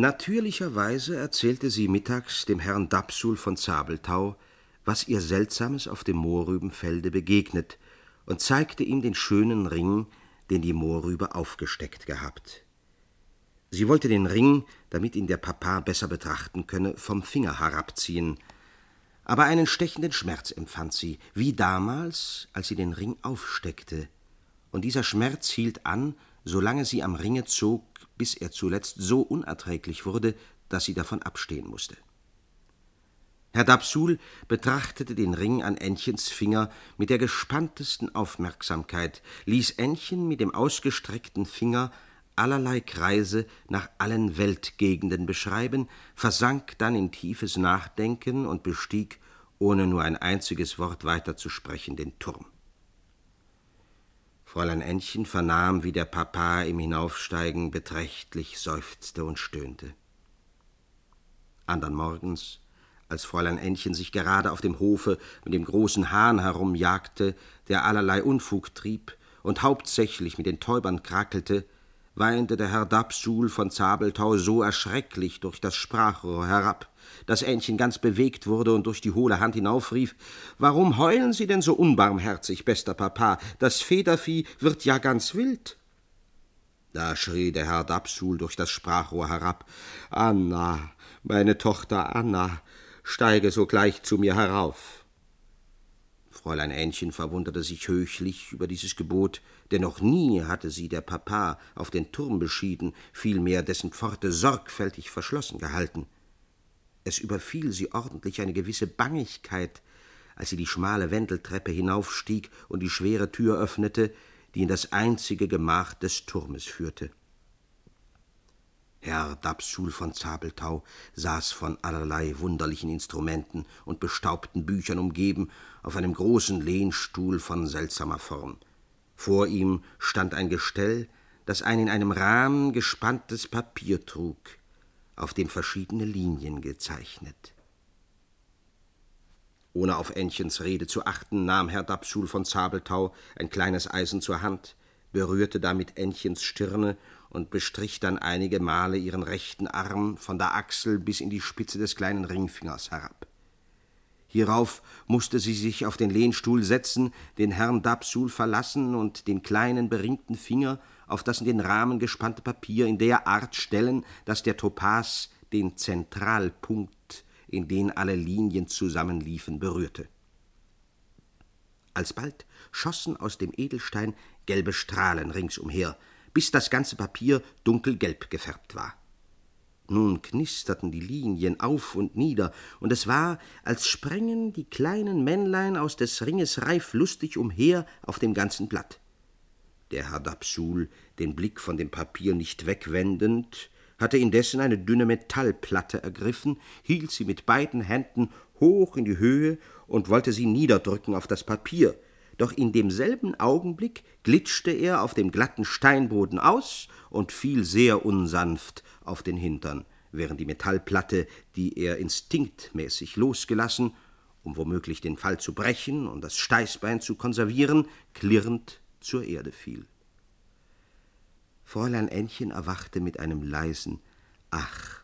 Natürlicherweise erzählte sie mittags dem Herrn Dapsul von Zabelthau, was ihr Seltsames auf dem Mohrrübenfelde begegnet, und zeigte ihm den schönen Ring, den die Mohrrübe aufgesteckt gehabt. Sie wollte den Ring, damit ihn der Papa besser betrachten könne, vom Finger herabziehen, aber einen stechenden Schmerz empfand sie, wie damals, als sie den Ring aufsteckte, und dieser Schmerz hielt an, solange sie am Ringe zog, bis er zuletzt so unerträglich wurde, dass sie davon abstehen musste. Herr Dapsul betrachtete den Ring an Ännchens Finger mit der gespanntesten Aufmerksamkeit, ließ Ännchen mit dem ausgestreckten Finger allerlei Kreise nach allen Weltgegenden beschreiben, versank dann in tiefes Nachdenken und bestieg, ohne nur ein einziges Wort weiterzusprechen, den Turm. Fräulein Ännchen vernahm, wie der Papa im Hinaufsteigen beträchtlich seufzte und stöhnte. Andern Morgens als Fräulein Ännchen sich gerade auf dem Hofe mit dem großen Hahn herumjagte, der allerlei Unfug trieb und hauptsächlich mit den Täubern krakelte, weinte der Herr Dapsul von Zabelthau so erschrecklich durch das Sprachrohr herab, dass Ännchen ganz bewegt wurde und durch die hohle Hand hinaufrief Warum heulen Sie denn so unbarmherzig, bester Papa? Das Federvieh wird ja ganz wild. Da schrie der Herr Dapsul durch das Sprachrohr herab Anna, meine Tochter Anna, steige sogleich zu mir herauf. Fräulein Ännchen verwunderte sich höchlich über dieses Gebot, denn noch nie hatte sie der Papa auf den Turm beschieden, vielmehr dessen Pforte sorgfältig verschlossen gehalten. Es überfiel sie ordentlich eine gewisse Bangigkeit, als sie die schmale Wendeltreppe hinaufstieg und die schwere Tür öffnete, die in das einzige Gemach des Turmes führte. Herr Dapsul von Zabelthau saß von allerlei wunderlichen Instrumenten und bestaubten Büchern umgeben auf einem großen Lehnstuhl von seltsamer Form. Vor ihm stand ein Gestell, das ein in einem Rahmen gespanntes Papier trug, auf dem verschiedene Linien gezeichnet. Ohne auf Ännchens Rede zu achten, nahm Herr Dapsul von Zabelthau ein kleines Eisen zur Hand, berührte damit Ännchens Stirne und bestrich dann einige Male ihren rechten Arm von der Achsel bis in die Spitze des kleinen Ringfingers herab. Hierauf musste sie sich auf den Lehnstuhl setzen, den Herrn Dapsul verlassen und den kleinen beringten Finger auf das in den Rahmen gespannte Papier in der Art stellen, dass der Topas den Zentralpunkt, in den alle Linien zusammenliefen, berührte. Alsbald schossen aus dem Edelstein gelbe Strahlen ringsumher, bis das ganze Papier dunkelgelb gefärbt war. Nun knisterten die Linien auf und nieder, und es war, als sprängen die kleinen Männlein aus des Ringes Reif lustig umher auf dem ganzen Blatt. Der Herr Dapsul, den Blick von dem Papier nicht wegwendend, hatte indessen eine dünne Metallplatte ergriffen, hielt sie mit beiden Händen hoch in die Höhe und wollte sie niederdrücken auf das Papier, doch in demselben Augenblick glitschte er auf dem glatten Steinboden aus und fiel sehr unsanft auf den Hintern, während die Metallplatte, die er instinktmäßig losgelassen, um womöglich den Fall zu brechen und das Steißbein zu konservieren, klirrend zur Erde fiel. Fräulein Ännchen erwachte mit einem leisen Ach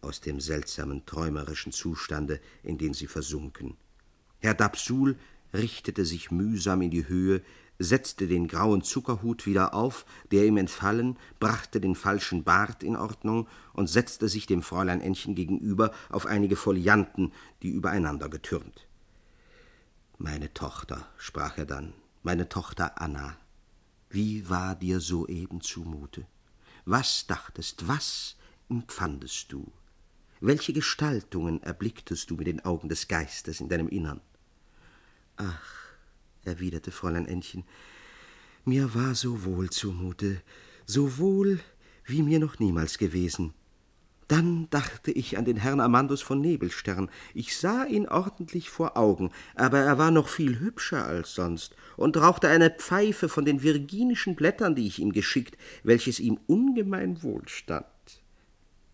aus dem seltsamen träumerischen Zustande, in den sie versunken. Herr Dapsul richtete sich mühsam in die Höhe, setzte den grauen Zuckerhut wieder auf, der ihm entfallen, brachte den falschen Bart in Ordnung und setzte sich dem Fräulein Ännchen gegenüber auf einige Folianten, die übereinander getürmt. Meine Tochter, sprach er dann, meine Tochter Anna, wie war dir soeben zumute? Was dachtest, was empfandest du? Welche Gestaltungen erblicktest du mit den Augen des Geistes in deinem Innern? Ach, erwiderte Fräulein Ännchen, mir war so wohl zumute, so wohl wie mir noch niemals gewesen. Dann dachte ich an den Herrn Amandus von Nebelstern. Ich sah ihn ordentlich vor Augen, aber er war noch viel hübscher als sonst und rauchte eine Pfeife von den virginischen Blättern, die ich ihm geschickt, welches ihm ungemein wohlstand.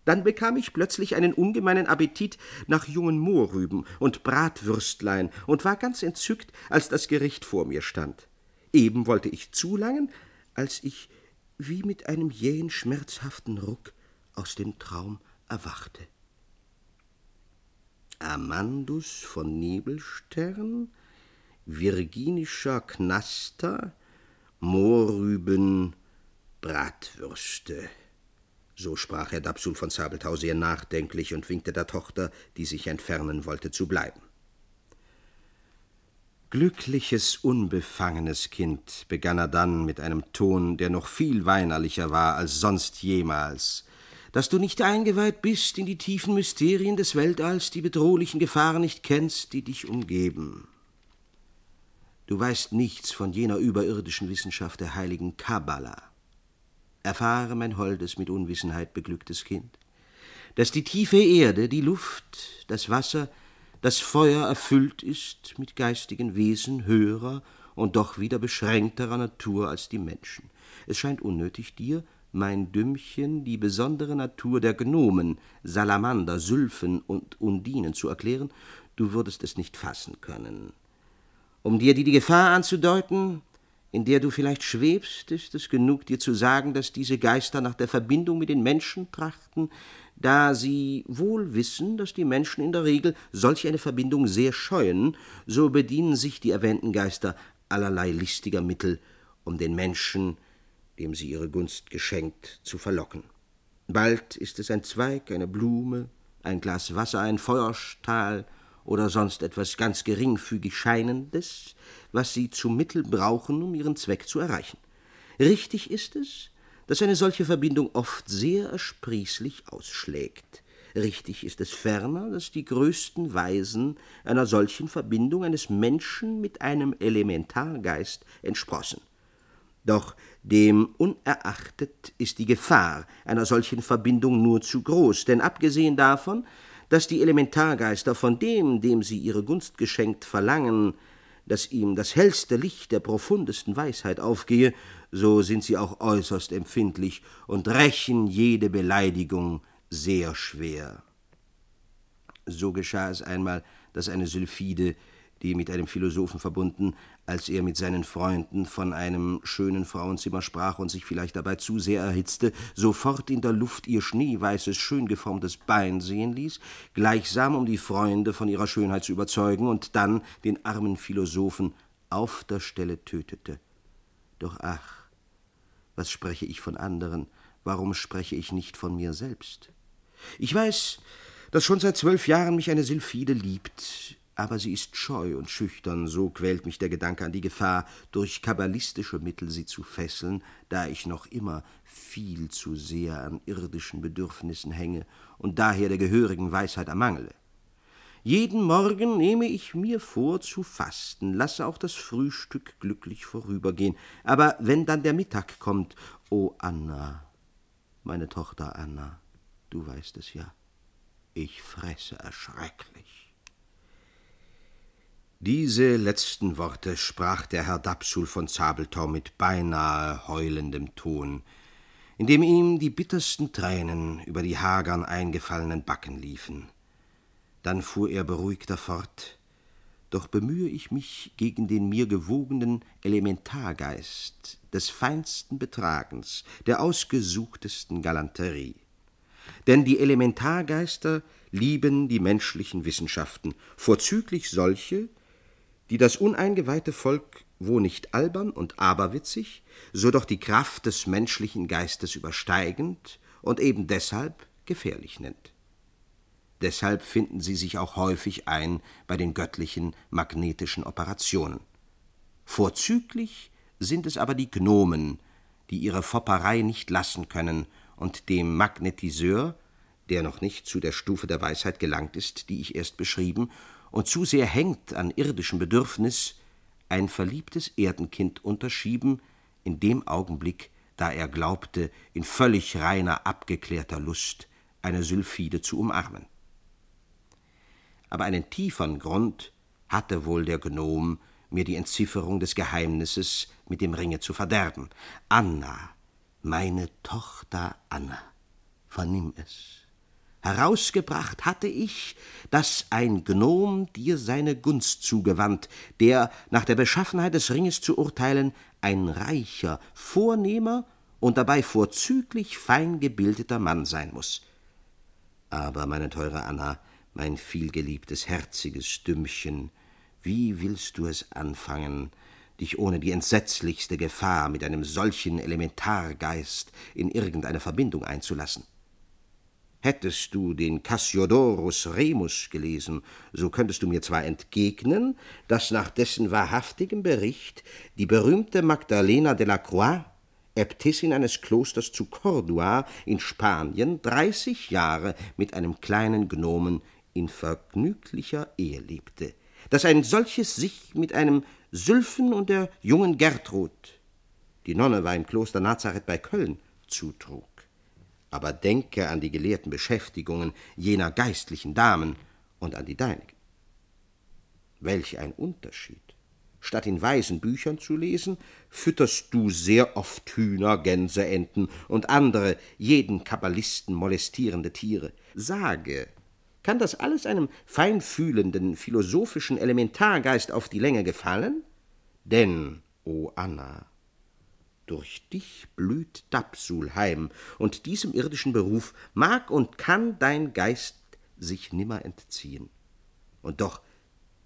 Dann bekam ich plötzlich einen ungemeinen Appetit nach jungen Mohrrüben und Bratwürstlein und war ganz entzückt, als das Gericht vor mir stand. Eben wollte ich zulangen, als ich wie mit einem jähen, schmerzhaften Ruck aus dem Traum erwachte. Amandus von Nebelstern, virginischer Knaster, Mohrrüben, Bratwürste. So sprach Herr Dapsul von Zabelthau sehr nachdenklich und winkte der Tochter, die sich entfernen wollte, zu bleiben. Glückliches, unbefangenes Kind, begann er dann mit einem Ton, der noch viel weinerlicher war als sonst jemals, dass du nicht eingeweiht bist in die tiefen Mysterien des Weltalls, die bedrohlichen Gefahren nicht kennst, die dich umgeben. Du weißt nichts von jener überirdischen Wissenschaft der heiligen Kabbala. Erfahre, mein holdes, mit Unwissenheit beglücktes Kind, dass die tiefe Erde, die Luft, das Wasser, das Feuer erfüllt ist mit geistigen Wesen höherer und doch wieder beschränkterer Natur als die Menschen. Es scheint unnötig, dir, mein Dümmchen, die besondere Natur der Gnomen, Salamander, Sylphen und Undinen zu erklären, du würdest es nicht fassen können. Um dir die, Gefahr anzudeuten, in der du vielleicht schwebst, ist es genug, dir zu sagen, dass diese Geister nach der Verbindung mit den Menschen trachten, da sie wohl wissen, dass die Menschen in der Regel solch eine Verbindung sehr scheuen, so bedienen sich die erwähnten Geister allerlei listiger Mittel, um den Menschen, dem sie ihre Gunst geschenkt, zu verlocken. Bald ist es ein Zweig, eine Blume, ein Glas Wasser, ein Feuerstahl oder sonst etwas ganz geringfügig Scheinendes, was sie zum Mittel brauchen, um ihren Zweck zu erreichen. Richtig ist es, dass eine solche Verbindung oft sehr ersprießlich ausschlägt. Richtig ist es ferner, dass die größten Weisen einer solchen Verbindung eines Menschen mit einem Elementargeist entsprossen. Doch dem unerachtet ist die Gefahr einer solchen Verbindung nur zu groß, denn abgesehen davon, dass die Elementargeister von dem, dem sie ihre Gunst geschenkt, verlangen, dass ihm das hellste Licht der profundesten Weisheit aufgehe, so sind sie auch äußerst empfindlich und rächen jede Beleidigung sehr schwer. So geschah es einmal, dass eine Sylphide die mit einem Philosophen verbunden, als er mit seinen Freunden von einem schönen Frauenzimmer sprach und sich vielleicht dabei zu sehr erhitzte, sofort in der Luft ihr schneeweißes, schön geformtes Bein sehen ließ, gleichsam um die Freunde von ihrer Schönheit zu überzeugen und dann den armen Philosophen auf der Stelle tötete. Doch ach, was spreche ich von anderen, warum spreche ich nicht von mir selbst? Ich weiß, dass schon seit zwölf Jahren mich eine Sylphide liebt, aber sie ist scheu und schüchtern, so quält mich der Gedanke an die Gefahr, durch kabbalistische Mittel sie zu fesseln, da ich noch immer viel zu sehr an irdischen Bedürfnissen hänge und daher der gehörigen Weisheit ermangele. Jeden Morgen nehme ich mir vor zu fasten, lasse auch das Frühstück glücklich vorübergehen, aber wenn dann der Mittag kommt, o Anna, meine Tochter Anna, du weißt es ja, ich fresse erschrecklich. Diese letzten Worte sprach der Herr Dapsul von Zabelthau mit beinahe heulendem Ton, indem ihm die bittersten Tränen über die hagern eingefallenen Backen liefen. Dann fuhr er beruhigter fort, doch bemühe ich mich gegen den mir gewogenen Elementargeist des feinsten Betragens, der ausgesuchtesten Galanterie. Denn die Elementargeister lieben die menschlichen Wissenschaften, vorzüglich solche, die das uneingeweihte Volk wo nicht albern und aberwitzig, so doch die Kraft des menschlichen Geistes übersteigend und eben deshalb gefährlich nennt. Deshalb finden sie sich auch häufig ein bei den göttlichen magnetischen Operationen. Vorzüglich sind es aber die Gnomen, die ihre Fopperei nicht lassen können und dem Magnetiseur, der noch nicht zu der Stufe der Weisheit gelangt ist, die ich erst beschrieben, und zu sehr hängt an irdischem Bedürfnis, ein verliebtes Erdenkind unterschieben, in dem Augenblick, da er glaubte, in völlig reiner, abgeklärter Lust eine Sylphide zu umarmen. Aber einen tiefern Grund hatte wohl der Gnom, mir die Entzifferung des Geheimnisses mit dem Ringe zu verderben. Anna, meine Tochter Anna, vernimm es. Herausgebracht hatte ich, dass ein Gnom dir seine Gunst zugewandt, der, nach der Beschaffenheit des Ringes zu urteilen, ein reicher, vornehmer und dabei vorzüglich fein gebildeter Mann sein muss. Aber, meine teure Anna, mein vielgeliebtes, herziges Dümmchen, wie willst du es anfangen, dich ohne die entsetzlichste Gefahr mit einem solchen Elementargeist in irgendeine Verbindung einzulassen? Hättest du den Cassiodorus Remus gelesen, so könntest du mir zwar entgegnen, dass nach dessen wahrhaftigem Bericht die berühmte Magdalena de la Croix, Äbtissin eines Klosters zu Cordua in Spanien, dreißig Jahre mit einem kleinen Gnomen in vergnüglicher Ehe lebte, dass ein solches sich mit einem Sylphen und der jungen Gertrud, die Nonne war im Kloster Nazareth bei Köln, zutrug. Aber denke an die gelehrten Beschäftigungen jener geistlichen Damen und an die deinigen. Welch ein Unterschied! Statt in weisen Büchern zu lesen, fütterst du sehr oft Hühner, Gänse, Enten und andere jeden Kabbalisten molestierende Tiere. Sage, kann das alles einem feinfühlenden, philosophischen Elementargeist auf die Länge gefallen? Denn, o Anna, durch dich blüht Dapsul heim, und diesem irdischen Beruf mag und kann dein Geist sich nimmer entziehen. Und doch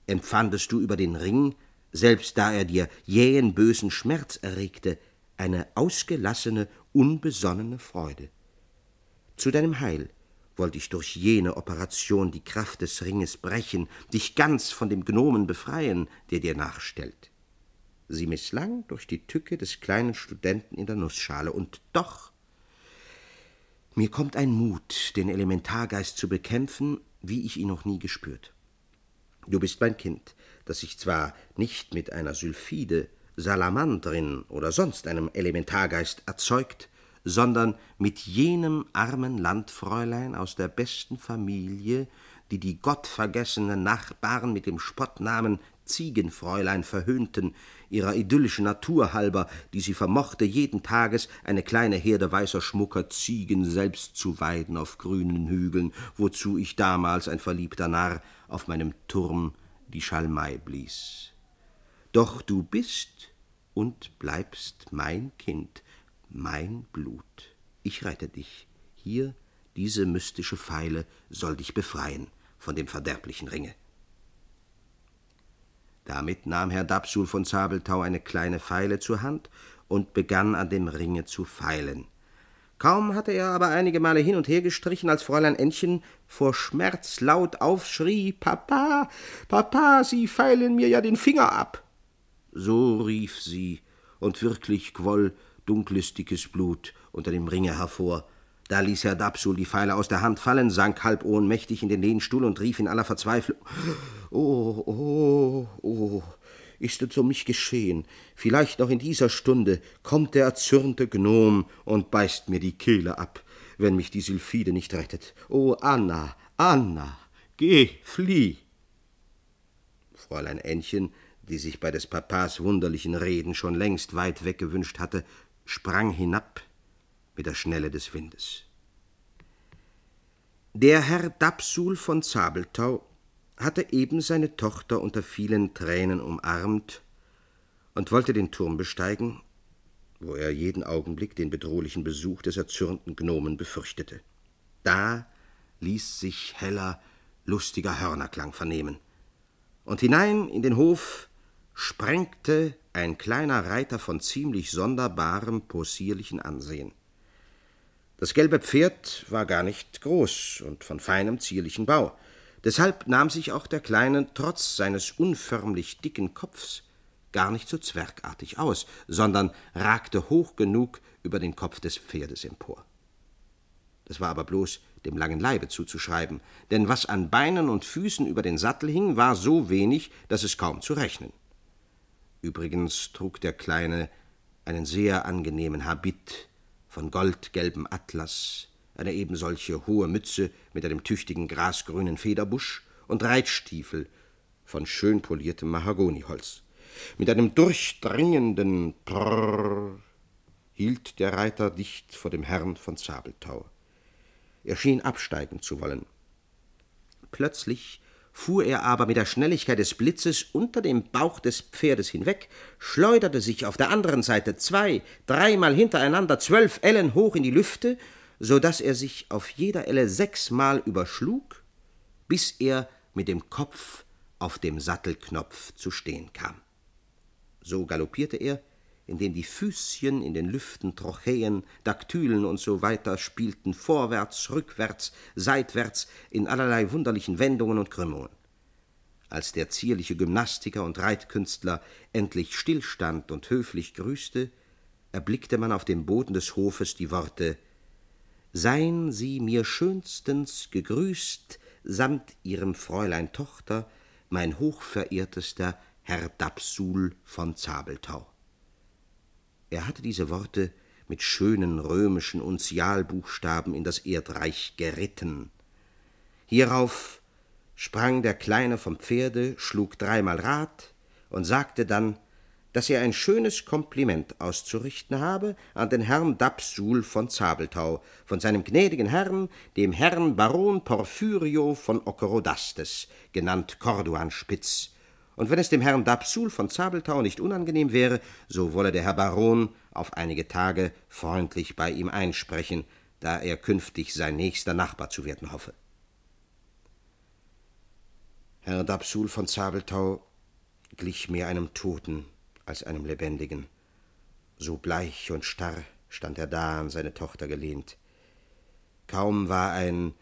empfandest du über den Ring, selbst da er dir jähen bösen Schmerz erregte, eine ausgelassene, unbesonnene Freude. Zu deinem Heil wollte ich durch jene Operation die Kraft des Ringes brechen, dich ganz von dem Gnomen befreien, der dir nachstellt. Sie misslang durch die Tücke des kleinen Studenten in der Nussschale, und doch mir kommt ein Mut, den Elementargeist zu bekämpfen, wie ich ihn noch nie gespürt. Du bist mein Kind, das sich zwar nicht mit einer Sylphide, Salamandrin oder sonst einem Elementargeist erzeugt, sondern mit jenem armen Landfräulein aus der besten Familie, die die gottvergessenen Nachbarn mit dem Spottnamen Ziegenfräulein verhöhnten, ihrer idyllischen Natur halber, die sie vermochte, jeden Tages eine kleine Herde weißer Schmucker Ziegen selbst zu weiden auf grünen Hügeln, wozu ich damals, ein verliebter Narr, auf meinem Turm die Schalmei blies. Doch du bist und bleibst mein Kind, mein Blut. Ich rette dich. Hier, diese mystische Pfeile soll dich befreien von dem verderblichen Ringe. Damit nahm Herr Dapsul von Zabelthau eine kleine Feile zur Hand und begann an dem Ringe zu feilen. Kaum hatte er aber einige Male hin und her gestrichen, als Fräulein Ännchen vor Schmerz laut aufschrie: Papa, Papa, Sie feilen mir ja den Finger ab. So rief sie, und wirklich quoll dunkles, dickes Blut unter dem Ringe hervor. Da ließ Herr Dapsul die Pfeile aus der Hand fallen, sank halb ohnmächtig in den Lehnstuhl und rief in aller Verzweiflung: Oh, oh, oh, ist es um mich geschehen. Vielleicht noch in dieser Stunde kommt der erzürnte Gnom und beißt mir die Kehle ab, wenn mich die Sylphide nicht rettet. Oh, Anna, Anna, geh, flieh. Fräulein Ännchen, die sich bei des Papas wunderlichen Reden schon längst weit weggewünscht hatte, sprang hinab mit der Schnelle des Windes. Der Herr Dapsul von Zabelthau hatte eben seine Tochter unter vielen Tränen umarmt und wollte den Turm besteigen, wo er jeden Augenblick den bedrohlichen Besuch des erzürnten Gnomen befürchtete. Da ließ sich heller, lustiger Hörnerklang vernehmen, und hinein in den Hof sprengte ein kleiner Reiter von ziemlich sonderbarem, possierlichen Ansehen. Das gelbe Pferd war gar nicht groß und von feinem, zierlichen Bau. Deshalb nahm sich auch der Kleine trotz seines unförmlich dicken Kopfs gar nicht so zwergartig aus, sondern ragte hoch genug über den Kopf des Pferdes empor. Das war aber bloß dem langen Leibe zuzuschreiben, denn was an Beinen und Füßen über den Sattel hing, war so wenig, dass es kaum zu rechnen. Übrigens trug der Kleine einen sehr angenehmen Habit von goldgelbem Atlas, eine ebensolche hohe Mütze mit einem tüchtigen grasgrünen Federbusch und Reitstiefel von schön poliertem Mahagoniholz. Mit einem durchdringenden Prrr hielt der Reiter dicht vor dem Herrn von Zabelthau. Er schien absteigen zu wollen. Plötzlich fuhr er aber mit der Schnelligkeit des Blitzes unter dem Bauch des Pferdes hinweg, schleuderte sich auf der anderen Seite zwei, dreimal hintereinander zwölf Ellen hoch in die Lüfte, so dass er sich auf jeder Elle sechsmal überschlug, bis er mit dem Kopf auf dem Sattelknopf zu stehen kam. So galoppierte er, indem die Füßchen in den Lüften Trochäen, Daktylen und so weiter spielten, vorwärts, rückwärts, seitwärts, in allerlei wunderlichen Wendungen und Krümmungen. Als der zierliche Gymnastiker und Reitkünstler endlich stillstand und höflich grüßte, erblickte man auf dem Boden des Hofes die Worte Seien Sie mir schönstens gegrüßt, samt Ihrem Fräulein Tochter, mein hochverehrtester Herr Dapsul von Zabeltau. Er hatte diese Worte mit schönen römischen Unzialbuchstaben in das Erdreich geritten. Hierauf sprang der Kleine vom Pferde, schlug dreimal Rad und sagte dann, dass er ein schönes Kompliment auszurichten habe an den Herrn Dapsul von Zabeltau, von seinem gnädigen Herrn, dem Herrn Baron Porphyrio von Okorodastes, genannt Corduan Spitz, und wenn es dem Herrn Dapsul von Zabeltau nicht unangenehm wäre, so wolle der Herr Baron auf einige Tage freundlich bei ihm einsprechen, da er künftig sein nächster Nachbar zu werden hoffe. Herr Dapsul von Zabeltau glich mehr einem Toten als einem Lebendigen. So bleich und starr stand er da an seine Tochter gelehnt. Kaum war ein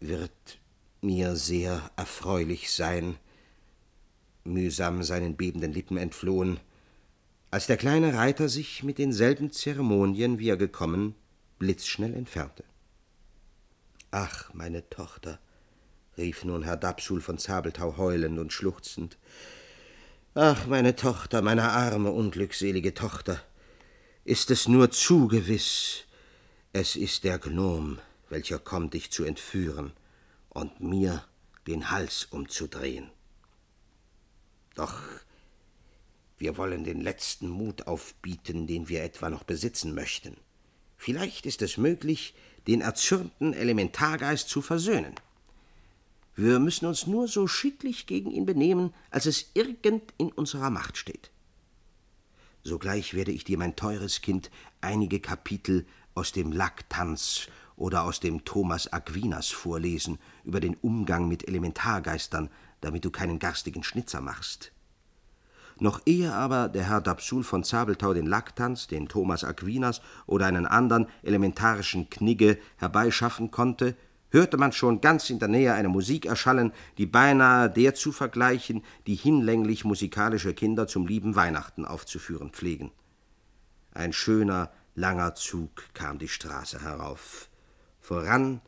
wird mir sehr erfreulich sein, mühsam seinen bebenden Lippen entflohen, als der kleine Reiter sich mit denselben Zeremonien, wie er gekommen, blitzschnell entfernte. Ach, meine Tochter, rief nun Herr Dapsul von Zabeltau heulend und schluchzend. Ach, meine Tochter, meine arme, unglückselige Tochter, ist es nur zu gewiss, es ist der Gnom, welcher kommt, dich zu entführen und mir den Hals umzudrehen. Doch wir wollen den letzten Mut aufbieten, den wir etwa noch besitzen möchten. Vielleicht ist es möglich, den erzürnten Elementargeist zu versöhnen. Wir müssen uns nur so schicklich gegen ihn benehmen, als es irgend in unserer Macht steht. Sogleich werde ich dir, mein teures Kind, einige Kapitel aus dem Laktanz oder aus dem Thomas Aquinas vorlesen über den Umgang mit Elementargeistern, damit du keinen garstigen Schnitzer machst. Noch ehe aber der Herr Dapsul von Zabeltau den Laktanz, den Thomas Aquinas oder einen anderen elementarischen Knigge herbeischaffen konnte, hörte man schon ganz in der Nähe eine Musik erschallen, die beinahe der zu vergleichen, die hinlänglich musikalische Kinder zum lieben Weihnachten aufzuführen pflegen. Ein schöner, langer Zug kam die Straße herauf. Voran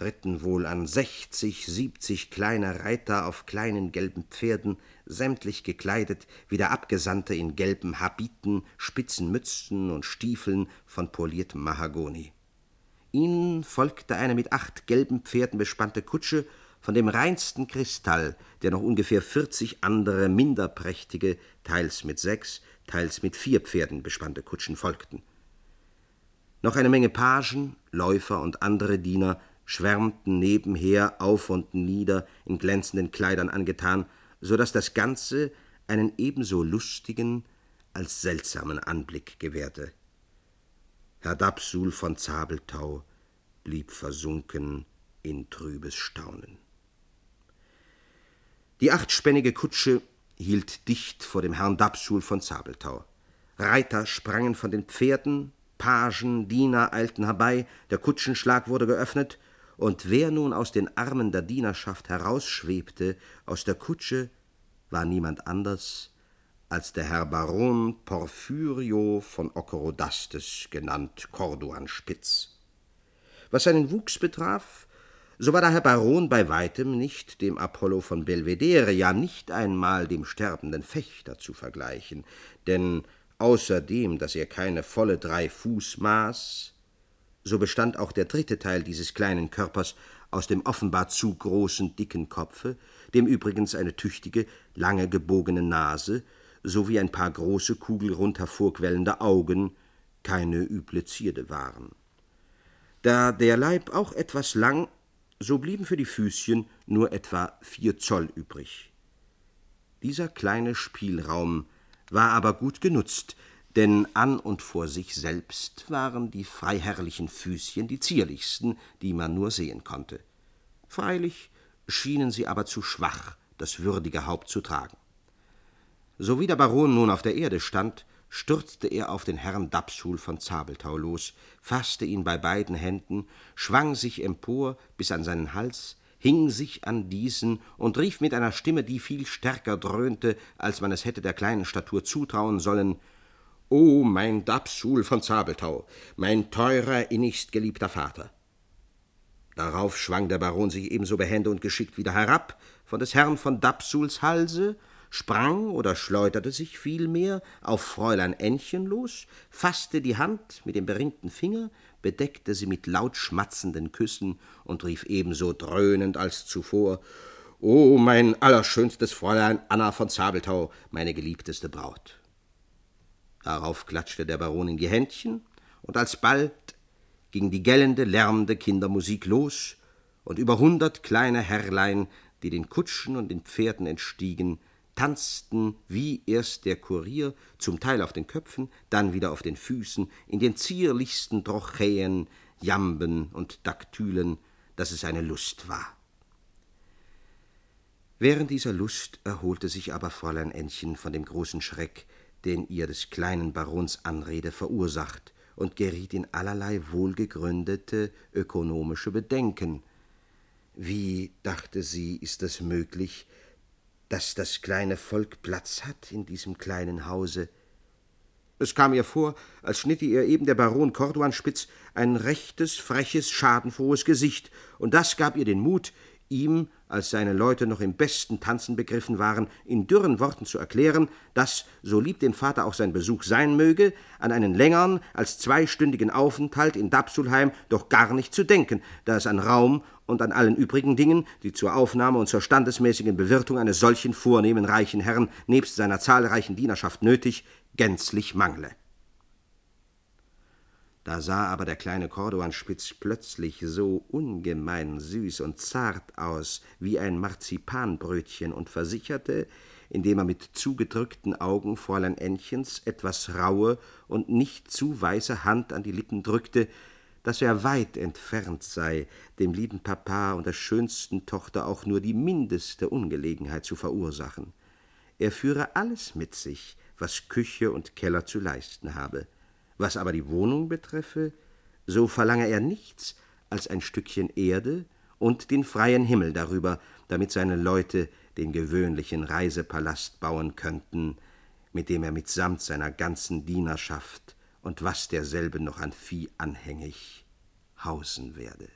ritten wohl an sechzig, siebzig kleine Reiter auf kleinen gelben Pferden, sämtlich gekleidet wie der Abgesandte in gelben Habiten, spitzen Mützen und Stiefeln von poliertem Mahagoni. Ihnen folgte eine mit acht gelben Pferden bespannte Kutsche von dem reinsten Kristall, der noch ungefähr vierzig andere, minder prächtige, teils mit sechs, teils mit vier Pferden bespannte Kutschen folgten. Noch eine Menge Pagen, Läufer und andere Diener schwärmten nebenher auf und nieder in glänzenden Kleidern angetan, so dass das Ganze einen ebenso lustigen als seltsamen Anblick gewährte. Herr Dapsul von Zabeltau blieb versunken in trübes Staunen. Die achtspännige Kutsche hielt dicht vor dem Herrn Dapsul von Zabeltau. Reiter sprangen von den Pferden, Pagen, Diener eilten herbei, der Kutschenschlag wurde geöffnet, und wer nun aus den Armen der Dienerschaft herausschwebte, aus der Kutsche, war niemand anders als der Herr Baron Porphyrio von Okorodastes, genannt Corduan Spitz. Was seinen Wuchs betraf, so war der Herr Baron bei weitem nicht dem Apollo von Belvedere, ja nicht einmal dem sterbenden Fechter zu vergleichen, denn außerdem, dass er keine volle drei Fuß maß, so bestand auch der dritte Teil dieses kleinen Körpers aus dem offenbar zu großen, dicken Kopfe, dem übrigens eine tüchtige, lange gebogene Nase sowie ein paar große, kugelrund hervorquellende Augen keine üble Zierde waren. Da der Leib auch etwas lang, So blieben für die Füßchen nur etwa vier Zoll übrig. Dieser kleine Spielraum war aber gut genutzt, denn an und vor sich selbst waren die freiherrlichen Füßchen die zierlichsten, die man nur sehen konnte. Freilich schienen sie aber zu schwach, das würdige Haupt zu tragen. So wie der Baron nun auf der Erde stand, stürzte er auf den Herrn Dapsul von Zabelthau los, fasste ihn bei beiden Händen, schwang sich empor bis an seinen Hals, hing sich an diesen und rief mit einer Stimme, die viel stärker dröhnte, als man es hätte der kleinen Statur zutrauen sollen O mein Dapsul von Zabelthau, mein teurer, innigst geliebter Vater. Darauf schwang der Baron sich ebenso behende und geschickt wieder herab von des Herrn von Dapsuls Halse, sprang oder schleuderte sich vielmehr auf Fräulein Ännchen los, fasste die Hand mit dem beringten Finger, bedeckte sie mit laut schmatzenden Küssen und rief ebenso dröhnend als zuvor O mein allerschönstes Fräulein Anna von Zabelthau, meine geliebteste Braut. Darauf klatschte der Baron in die Händchen, und alsbald ging die gellende, lärmende Kindermusik los, und über hundert kleine Herrlein, die den Kutschen und den Pferden entstiegen, tanzten wie erst der Kurier, zum Teil auf den Köpfen, dann wieder auf den Füßen, in den zierlichsten Trochäen, Jamben und Daktylen, dass es eine Lust war. Während dieser Lust erholte sich aber Fräulein Ännchen von dem großen Schreck, den ihr des kleinen Barons Anrede verursacht, und geriet in allerlei wohlgegründete ökonomische Bedenken. Wie, dachte sie, ist es möglich, dass das kleine Volk Platz hat in diesem kleinen Hause. Es kam ihr vor, als schnitte ihr eben der Baron Corduanspitz ein rechtes, freches, schadenfrohes Gesicht, und das gab ihr den Mut, ihm, als seine Leute noch im besten Tanzen begriffen waren, in dürren Worten zu erklären, dass, so lieb dem Vater auch sein Besuch sein möge, an einen längeren als zweistündigen Aufenthalt in Dapsulheim doch gar nicht zu denken, da es an Raum und an allen übrigen Dingen, die zur Aufnahme und zur standesmäßigen Bewirtung eines solchen vornehmen reichen Herrn nebst seiner zahlreichen Dienerschaft nötig, gänzlich mangle. Da sah aber der kleine Cordoanspitz plötzlich so ungemein süß und zart aus wie ein Marzipanbrötchen und versicherte, indem er mit zugedrückten Augen Fräulein Ännchens etwas raue und nicht zu weiße Hand an die Lippen drückte, dass er weit entfernt sei, dem lieben Papa und der schönsten Tochter auch nur die mindeste Ungelegenheit zu verursachen. Er führe alles mit sich, was Küche und Keller zu leisten habe. Was aber die Wohnung betreffe, so verlange er nichts als ein Stückchen Erde und den freien Himmel darüber, damit seine Leute den gewöhnlichen Reisepalast bauen könnten, mit dem er mitsamt seiner ganzen Dienerschaft und was derselbe noch an Vieh anhängig hausen werde.